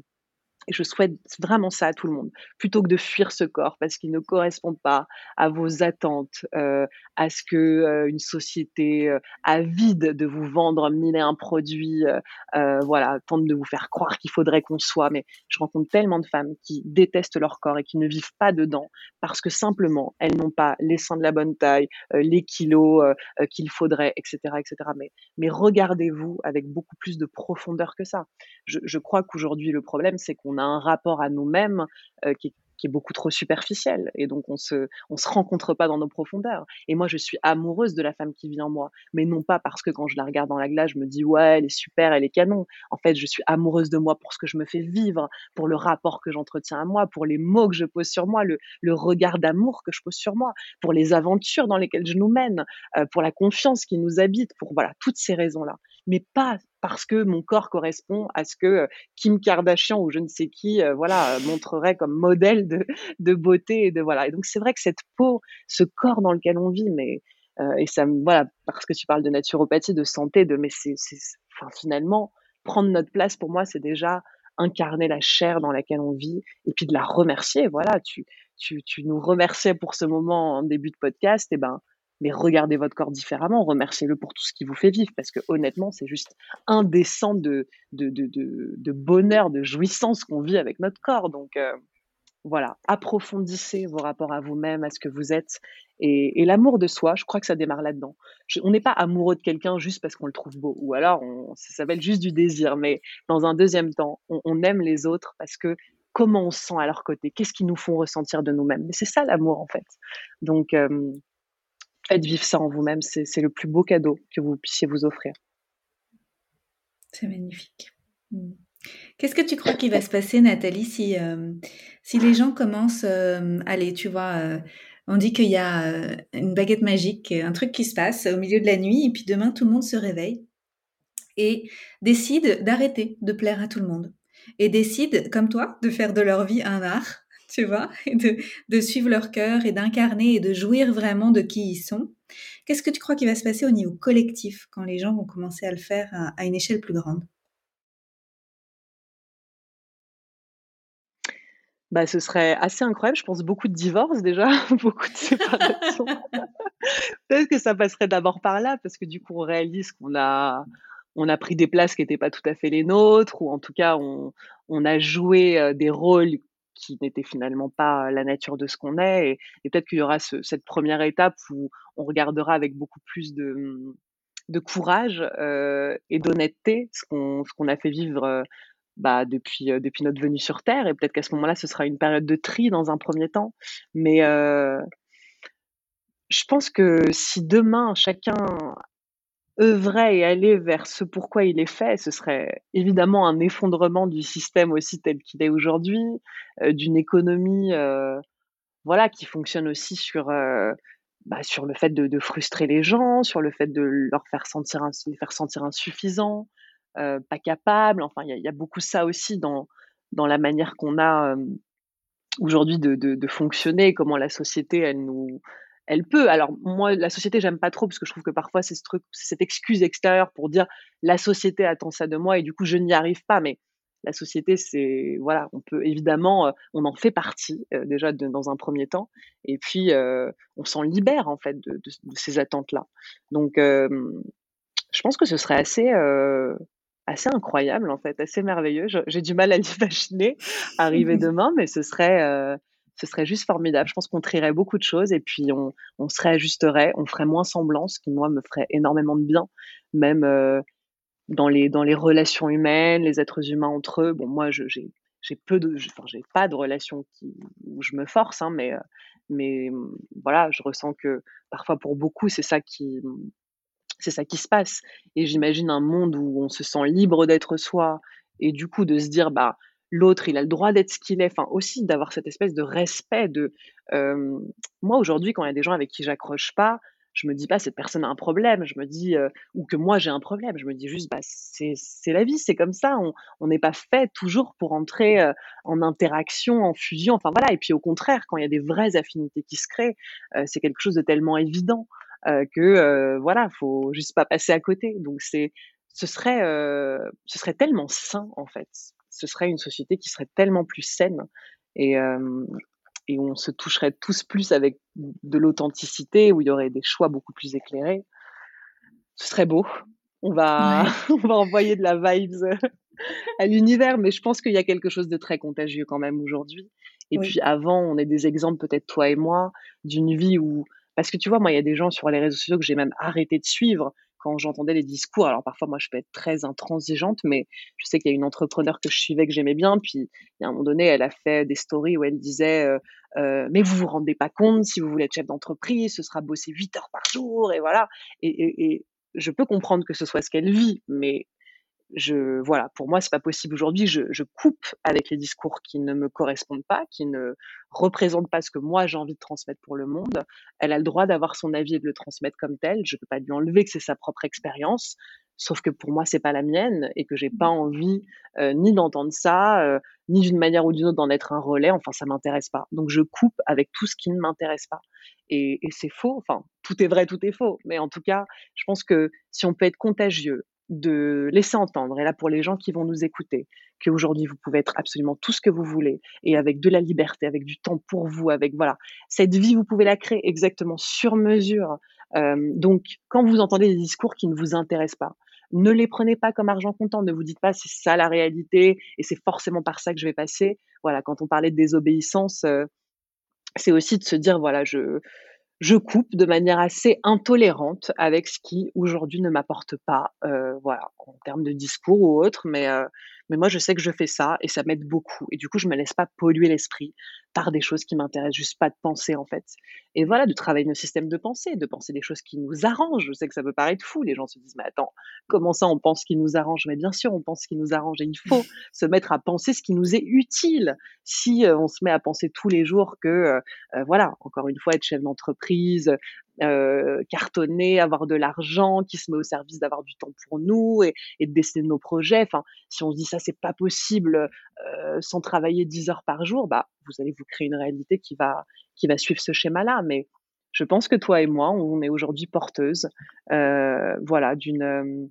Et je souhaite vraiment ça à tout le monde, plutôt que de fuir ce corps parce qu'il ne correspond pas à vos attentes, euh, à ce que euh, une société euh, avide de vous vendre mille et un produits, voilà, tente de vous faire croire qu'il faudrait qu'on soit. Mais je rencontre tellement de femmes qui détestent leur corps et qui ne vivent pas dedans parce que simplement elles n'ont pas les seins de la bonne taille, les kilos qu'il faudrait, etc., etc. Mais, regardez-vous avec beaucoup plus de profondeur que ça. Je crois qu'aujourd'hui le problème c'est qu'on on a un rapport à nous-mêmes euh, qui, est beaucoup trop superficiel. Et donc on se on se rencontre pas dans nos profondeurs. Et moi je suis amoureuse de la femme qui vit en moi. Mais non pas parce que quand je la regarde dans la glace je me dis ouais elle est super elle est canon. En fait je suis amoureuse de moi pour ce que je me fais vivre pour le rapport que j'entretiens à moi pour les mots que je pose sur moi le, le regard d'amour que je pose sur moi pour les aventures dans lesquelles je nous mène euh, pour la confiance qui nous habite pour voilà toutes ces raisons là mais pas parce que mon corps correspond à ce que euh, Kim Kardashian ou je ne sais qui, euh, voilà, montrerait comme modèle de, de beauté et de voilà. Et donc c'est vrai que cette peau, ce corps dans lequel on vit, mais euh, et ça, voilà, parce que tu parles de naturopathie, de santé, de mais c'est, enfin finalement prendre notre place pour moi, c'est déjà incarner la chair dans laquelle on vit et puis de la remercier. Voilà, tu, tu, tu nous remerciais pour ce moment en début de podcast, et ben mais regardez votre corps différemment, remerciez-le pour tout ce qui vous fait vivre, parce que honnêtement, c'est juste indécent de, de, de, bonheur, de jouissance qu'on vit avec notre corps. Donc euh, voilà, approfondissez vos rapports à vous-même, à ce que vous êtes, et, l'amour de soi, je crois que ça démarre là-dedans. on n'est pas amoureux de quelqu'un juste parce qu'on le trouve beau, ou alors on, ça s'appelle juste du désir, mais dans un deuxième temps, on, on aime les autres parce que comment on se sent à leur côté, qu'est-ce qu'ils nous font ressentir de nous-mêmes. Mais c'est ça l'amour en fait. Donc euh, faites vivre ça en vous-même. C'est le plus beau cadeau que vous puissiez vous offrir. C'est magnifique. Hmm. Qu'est-ce que tu crois qu'il va se passer, Nathalie, si, euh, si les gens commencent, euh, allez, tu vois, euh, on dit qu'il y a une baguette magique, un truc qui se passe au milieu de la nuit, et puis demain, tout le monde se réveille et décide d'arrêter de plaire à tout le monde, et décide, comme toi, de faire de leur vie un art, tu vois, et de, suivre leur cœur et d'incarner et de jouir vraiment de qui ils sont. Qu'est-ce que tu crois qui va se passer au niveau collectif quand les gens vont commencer à le faire à, une échelle plus grande? Bah, ce serait assez incroyable. Je pense beaucoup de divorces déjà, beaucoup de séparations. Peut-être que ça passerait d'abord par là, parce que du coup, on réalise qu'on a, on a pris des places qui n'étaient pas tout à fait les nôtres, ou en tout cas, on, on a joué euh, des rôles qui n'était finalement pas la nature de ce qu'on est. Et, peut-être qu'il y aura cette première étape où on regardera avec beaucoup plus de, de courage et d'honnêteté ce qu'on a fait vivre bah, depuis depuis notre venue sur Terre. Et peut-être qu'à ce moment-là, ce sera une période de tri dans un premier temps. Mais je pense que si demain chacun œuvrait et aller vers ce pourquoi il est fait, ce serait évidemment un effondrement du système aussi tel qu'il est aujourd'hui, euh, d'une économie euh, voilà qui fonctionne aussi sur euh, bah, sur le fait de, frustrer les gens, sur le fait de leur faire sentir les faire sentir insuffisants, pas capables. Enfin, il y, a beaucoup ça aussi dans dans la manière qu'on a aujourd'hui de, de, fonctionner, comment la société elle nous elle peut. Alors moi, la société, j'aime pas trop parce que je trouve que parfois c'est ce truc, c'est cette excuse extérieure pour dire la société attend ça de moi et du coup je n'y arrive pas. Mais la société, c'est voilà, on peut évidemment, euh, on en fait partie euh, déjà dans un premier temps, et puis euh, on s'en libère en fait de, ces attentes-là. Donc, je pense que ce serait assez assez incroyable en fait, assez merveilleux. J'ai du mal à l'imaginer arriver demain, mais ce serait ce serait juste formidable. Je pense qu'on trierait beaucoup de choses et puis on, on se réajusterait, on ferait moins semblant, ce qui moi me ferait énormément de bien, même euh, dans les dans les relations humaines, les êtres humains entre eux. Bon, moi j'ai j'ai peu de, enfin j'ai pas de relations qui, où je me force, hein, mais euh, mais voilà, je ressens que parfois pour beaucoup c'est ça qui c'est ça qui se passe. Et j'imagine un monde où on se sent libre d'être soi et du coup de se dire bah l'autre, il a le droit d'être ce qu'il est. Enfin, aussi d'avoir cette espèce de respect de. Euh, moi, aujourd'hui, quand il y a des gens avec qui j'accroche pas, je me dis pas cette personne a un problème. Je me dis euh, ou que moi j'ai un problème. Je me dis juste bah c'est la vie, c'est comme ça. On n'est pas fait toujours pour entrer euh, en interaction, en fusion. Enfin voilà. Et puis au contraire, quand il y a des vraies affinités qui se créent, c'est quelque chose de tellement évident que voilà, faut juste pas passer à côté. Donc c'est ce serait ce serait tellement sain en fait ce serait une société qui serait tellement plus saine et, et on se toucherait tous plus avec de l'authenticité, où il y aurait des choix beaucoup plus éclairés. Ce serait beau. On va, on va envoyer de la vibes à l'univers, mais je pense qu'il y a quelque chose de très contagieux quand même aujourd'hui. Et puis avant, on est des exemples, peut-être toi et moi, d'une vie où, parce que tu vois, moi, il y a des gens sur les réseaux sociaux que j'ai même arrêté de suivre quand j'entendais les discours. Alors parfois, moi, je peux être très intransigeante, mais je sais qu'il y a une entrepreneur que je suivais que j'aimais bien. Puis, à un moment donné, elle a fait des stories où elle disait euh, euh, Mais vous vous rendez pas compte, si vous voulez être chef d'entreprise, ce sera bosser 8 heures par jour, et voilà. Et, et je peux comprendre que ce soit ce qu'elle vit, mais je voilà, pour moi c'est pas possible aujourd'hui. Je, je, coupe avec les discours qui ne me correspondent pas, qui ne représentent pas ce que moi j'ai envie de transmettre pour le monde. Elle a le droit d'avoir son avis et de le transmettre comme tel. Je peux pas lui enlever que c'est sa propre expérience. Sauf que pour moi c'est pas la mienne et que j'ai pas envie euh, ni d'entendre ça, euh, ni d'une manière ou d'une autre d'en être un relais. Enfin ça m'intéresse pas. Donc je coupe avec tout ce qui ne m'intéresse pas. Et, et c'est faux. Enfin tout est vrai, tout est faux. Mais en tout cas, je pense que si on peut être contagieux de laisser entendre, et là pour les gens qui vont nous écouter, qu'aujourd'hui vous pouvez être absolument tout ce que vous voulez, et avec de la liberté, avec du temps pour vous, avec voilà, cette vie vous pouvez la créer exactement sur mesure. Euh, donc quand vous entendez des discours qui ne vous intéressent pas, ne les prenez pas comme argent comptant, ne vous dites pas c'est ça la réalité et c'est forcément par ça que je vais passer. Voilà, quand on parlait de désobéissance, euh, c'est aussi de se dire voilà, je je coupe de manière assez intolérante avec ce qui aujourd'hui ne m'apporte pas, euh, voilà, en termes de discours ou autre, mais euh, mais moi, je sais que je fais ça et ça m'aide beaucoup. Et du coup, je me laisse pas polluer l'esprit par des choses qui m'intéressent juste pas de penser, en fait. Et voilà, de travailler nos systèmes de pensée, de penser des choses qui nous arrangent. Je sais que ça peut paraître fou. Les gens se disent, mais attends, comment ça, on pense ce qui nous arrange? Mais bien sûr, on pense ce qui nous arrange et il faut se mettre à penser ce qui nous est utile. Si euh, on se met à penser tous les jours que, euh, euh, voilà, encore une fois, être chef d'entreprise, euh, cartonner, avoir de l'argent qui se met au service d'avoir du temps pour nous et, et, de décider de nos projets. Enfin, si on se dit ça, c'est pas possible euh, sans travailler 10 heures par jour, bah, vous allez vous créer une réalité qui va, qui va suivre ce schéma-là. Mais je pense que toi et moi, on est aujourd'hui porteuses, euh, voilà, d'une euh,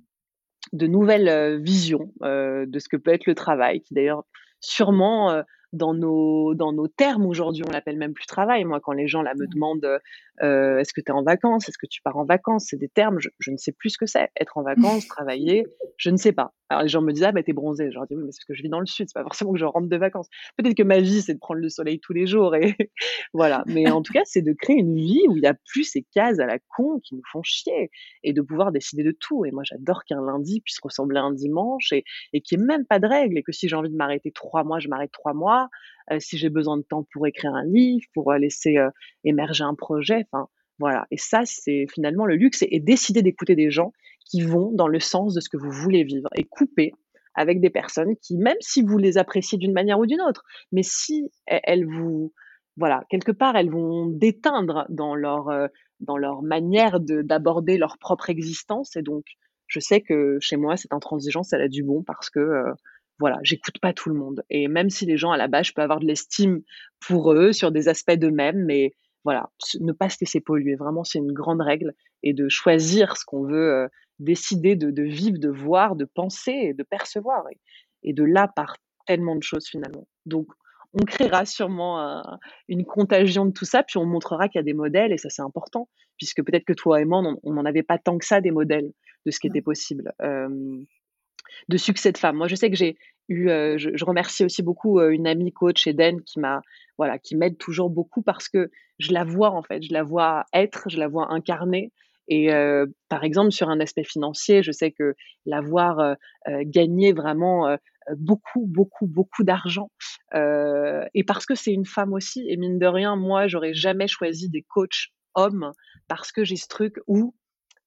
de nouvelles euh, visions euh, de ce que peut être le travail, qui d'ailleurs sûrement dans nos, dans nos termes aujourd'hui, on l'appelle même plus travail. Moi, quand les gens là me mmh. demandent euh, est-ce que tu es en vacances, est-ce que tu pars en vacances, c'est des termes, je, je, ne sais plus ce que c'est. Être en vacances, travailler, je ne sais pas. Alors les gens me disent ah bah t'es bronzé. Je leur dis oui mais c'est parce que je vis dans le sud, c'est pas forcément que je rentre de vacances. Peut-être que ma vie c'est de prendre le soleil tous les jours et voilà. Mais en tout cas c'est de créer une vie où il y a plus ces cases à la con qui nous font chier et de pouvoir décider de tout. Et moi j'adore qu'un lundi puisse ressembler à un dimanche et, et qu'il n'y ait même pas de règles et que si j'ai envie de m'arrêter trois mois, je m'arrête trois mois. Euh, si j'ai besoin de temps pour écrire un livre, pour euh, laisser euh, émerger un projet. Voilà. Et ça, c'est finalement le luxe et, décider d'écouter des gens qui vont dans le sens de ce que vous voulez vivre et couper avec des personnes qui, même si vous les appréciez d'une manière ou d'une autre, mais si elles vous, voilà, quelque part, elles vont déteindre dans leur, dans leur manière d'aborder leur propre existence. Et donc, je sais que chez moi, cette intransigeance, elle a du bon parce que voilà, j'écoute pas tout le monde. Et même si les gens à la base, je peux avoir de l'estime pour eux sur des aspects d'eux-mêmes, mais voilà, ne pas se laisser polluer. Vraiment, c'est une grande règle et de choisir ce qu'on veut euh, décider de, vivre, de voir, de penser, de percevoir. Et, de là part tellement de choses finalement. Donc, on créera sûrement une contagion de tout ça, puis on montrera qu'il y a des modèles, et ça c'est important, puisque peut-être que toi et moi, on n'en avait pas tant que ça des modèles de ce qui était possible. Euh, de succès de femmes. Moi, je sais que j'ai eu, euh, je, remercie aussi beaucoup euh, une amie coach Eden qui m'a, voilà, qui m'aide toujours beaucoup parce que je la vois en fait, je la vois être, je la vois incarner. Et euh, par exemple, sur un aspect financier, je sais que la voir gagner vraiment beaucoup, beaucoup, beaucoup d'argent. et parce que c'est une femme aussi, et mine de rien, moi, j'aurais jamais choisi des coachs hommes parce que j'ai ce truc où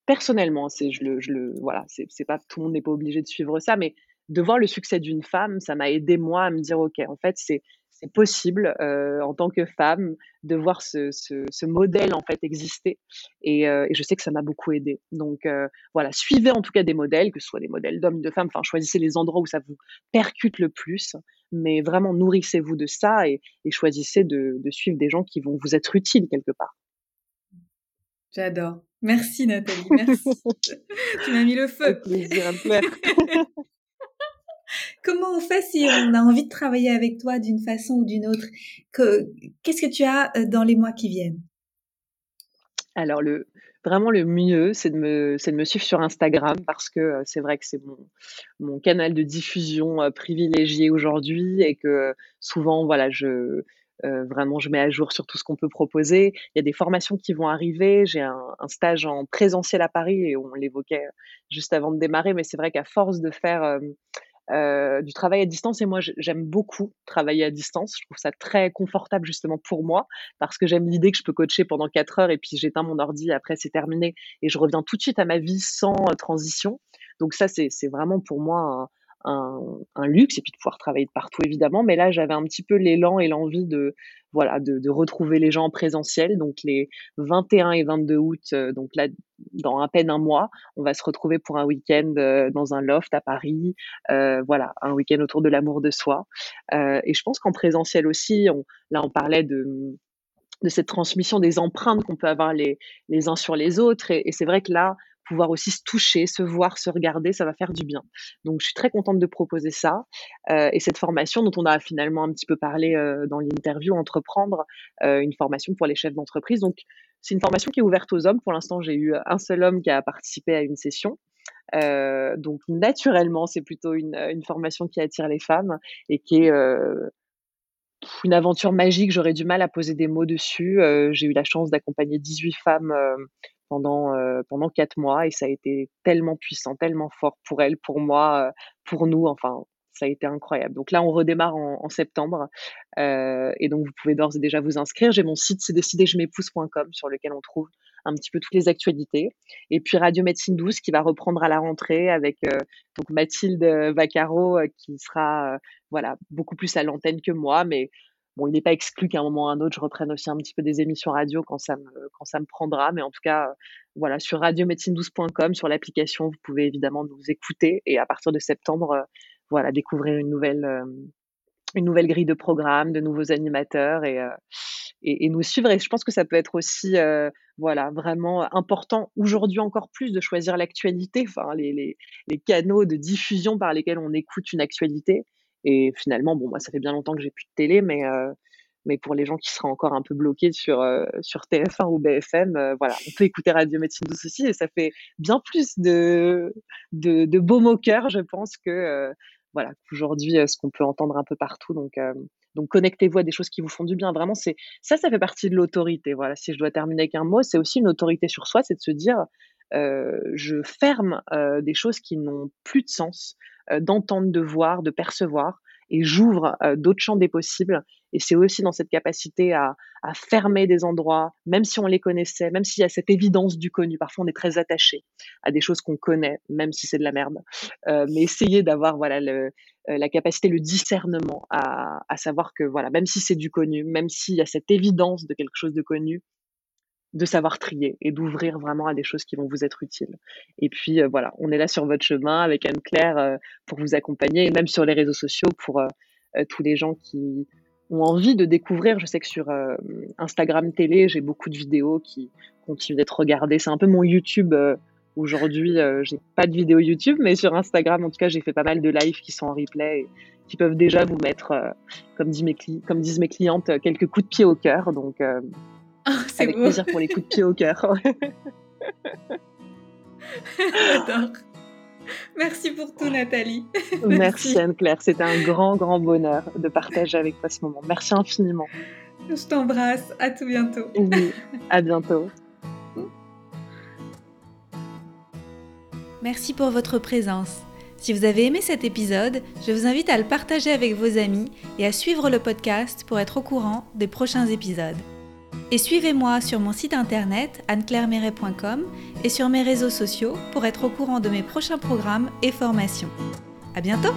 personnellement, c'est je le, je le voilà, c'est pas tout le monde n'est pas obligé de suivre ça, mais de voir le succès d'une femme, ça m'a aidé moi à me dire ok, en fait c'est c'est possible euh, en tant que femme de voir ce, ce, ce modèle en fait exister et, euh, et je sais que ça m'a beaucoup aidé. Donc euh, voilà, suivez en tout cas des modèles, que ce soit des modèles d'hommes, de femmes, enfin choisissez les endroits où ça vous percute le plus, mais vraiment nourrissez-vous de ça et, et choisissez de, de suivre des gens qui vont vous être utiles quelque part. J'adore. Merci Nathalie, merci. tu m'as mis le feu. plaisir à. Comment on fait si on a envie de travailler avec toi d'une façon ou d'une autre? Qu'est-ce que tu as euh, dans les mois qui viennent? Alors, le, vraiment le mieux, c'est de, me, de me suivre sur Instagram parce que euh, c'est vrai que c'est mon, mon canal de diffusion euh, privilégié aujourd'hui et que souvent, voilà, je, vraiment, je mets à jour sur tout ce qu'on peut proposer. Il y a des formations qui vont arriver. J'ai un, stage en présentiel à Paris et on l'évoquait juste avant de démarrer, mais c'est vrai qu'à force de faire euh, du travail à distance. Et moi, j'aime beaucoup travailler à distance. Je trouve ça très confortable justement pour moi parce que j'aime l'idée que je peux coacher pendant quatre heures et puis j'éteins mon ordi, après c'est terminé et je reviens tout de suite à ma vie sans euh, transition. Donc ça, c'est vraiment pour moi un, un, luxe et puis de pouvoir travailler de partout évidemment. Mais là, j'avais un petit peu l'élan et l'envie de voilà de, retrouver les gens en présentiel. Donc les 21 et 22 août, euh, donc là dans à peine un mois, on va se retrouver pour un week-end euh, dans un loft à Paris. Euh, voilà, un week-end autour de l'amour de soi. Et je pense qu'en présentiel aussi, là on parlait de de cette transmission des empreintes qu'on peut avoir les, les uns sur les autres. et c'est vrai que là, pouvoir aussi se toucher, se voir, se regarder, ça va faire du bien. Donc je suis très contente de proposer ça. Euh, et cette formation dont on a finalement un petit peu parlé euh, dans l'interview, entreprendre, euh, une formation pour les chefs d'entreprise. Donc c'est une formation qui est ouverte aux hommes. Pour l'instant, j'ai eu un seul homme qui a participé à une session. donc naturellement, c'est plutôt une, une, formation qui attire les femmes et qui est une aventure magique. J'aurais du mal à poser des mots dessus. j'ai eu la chance d'accompagner 18 femmes pendant euh, pendant quatre mois et ça a été tellement puissant, tellement fort pour elle, pour moi, euh, pour nous. Enfin, ça a été incroyable. Donc là, on redémarre en, septembre euh, et donc vous pouvez d'ores et déjà vous inscrire. J'ai mon site c'est décidéjem'épouse.com sur lequel on trouve un petit peu toutes les actualités. Et puis Radio Médecine 12 qui va reprendre à la rentrée avec euh, donc Mathilde Vaccaro qui sera voilà beaucoup plus à l'antenne que moi, mais Bon, il n'est pas exclu qu'à un moment ou un autre, je reprenne aussi un petit peu des émissions radio quand ça me, quand ça me prendra. Mais en tout cas, euh, voilà, sur radiomédecine12.com, sur l'application, vous pouvez évidemment nous écouter. Et à partir de septembre, euh, voilà, découvrir une nouvelle, euh, une nouvelle grille de programmes, de nouveaux animateurs et, et, et, nous suivre. Et je pense que ça peut être aussi, voilà, vraiment important aujourd'hui encore plus de choisir l'actualité, enfin, les, les, les canaux de diffusion par lesquels on écoute une actualité et finalement, bon, moi, ça fait bien longtemps que j'ai plus de télé, mais euh, mais pour les gens qui seraient encore un peu bloqués sur euh, sur TF1 ou BFM, euh, voilà, on peut écouter Radio Médecine Douce aussi, et ça fait bien plus de de, de au cœur, je pense, que voilà, qu'aujourd'hui, ce qu'on peut entendre un peu partout. Donc donc connectez-vous à des choses qui vous font du bien. Vraiment, c'est ça, ça fait partie de l'autorité. Voilà, si je dois terminer avec un mot, c'est aussi une autorité sur soi, c'est de se dire euh, je ferme euh, des choses qui n'ont plus de sens, euh, d'entendre, de voir, de percevoir, et j'ouvre d'autres champs des possibles. Et c'est aussi dans cette capacité à, à, fermer des endroits, même si on les connaissait, même s'il y a cette évidence du connu. Parfois, on est très attaché à des choses qu'on connaît, même si c'est de la merde. mais essayer d'avoir voilà le, la capacité, le discernement à, à savoir que voilà, même si c'est du connu, même s'il y a cette évidence de quelque chose de connu, de savoir trier et d'ouvrir vraiment à des choses qui vont vous être utiles. Et puis euh, voilà, on est là sur votre chemin avec Anne-Claire euh, pour vous accompagner et même sur les réseaux sociaux pour euh, tous les gens qui ont envie de découvrir. Je sais que sur Instagram télé, j'ai beaucoup de vidéos qui continuent d'être regardées. C'est un peu mon YouTube. Aujourd'hui, j'ai pas de vidéo YouTube, mais sur Instagram, en tout cas, j'ai fait pas mal de lives qui sont en replay et qui peuvent déjà vous mettre, comme, comme disent mes clientes, quelques coups de pied au cœur. Donc, Oh, Avec plaisir pour les coups de pied au cœur. J'adore. Merci pour tout, Nathalie. Merci, Anne-Claire. C'était un grand, grand bonheur de partager avec toi ce moment. Merci infiniment. Je t'embrasse. À tout bientôt. Oui, à bientôt. Merci pour votre présence. Si vous avez aimé cet épisode, je vous invite à le partager avec vos amis et à suivre le podcast pour être au courant des prochains épisodes. Et suivez-moi sur mon site internet anneclairemeret.com et sur mes réseaux sociaux pour être au courant de mes prochains programmes et formations. À bientôt!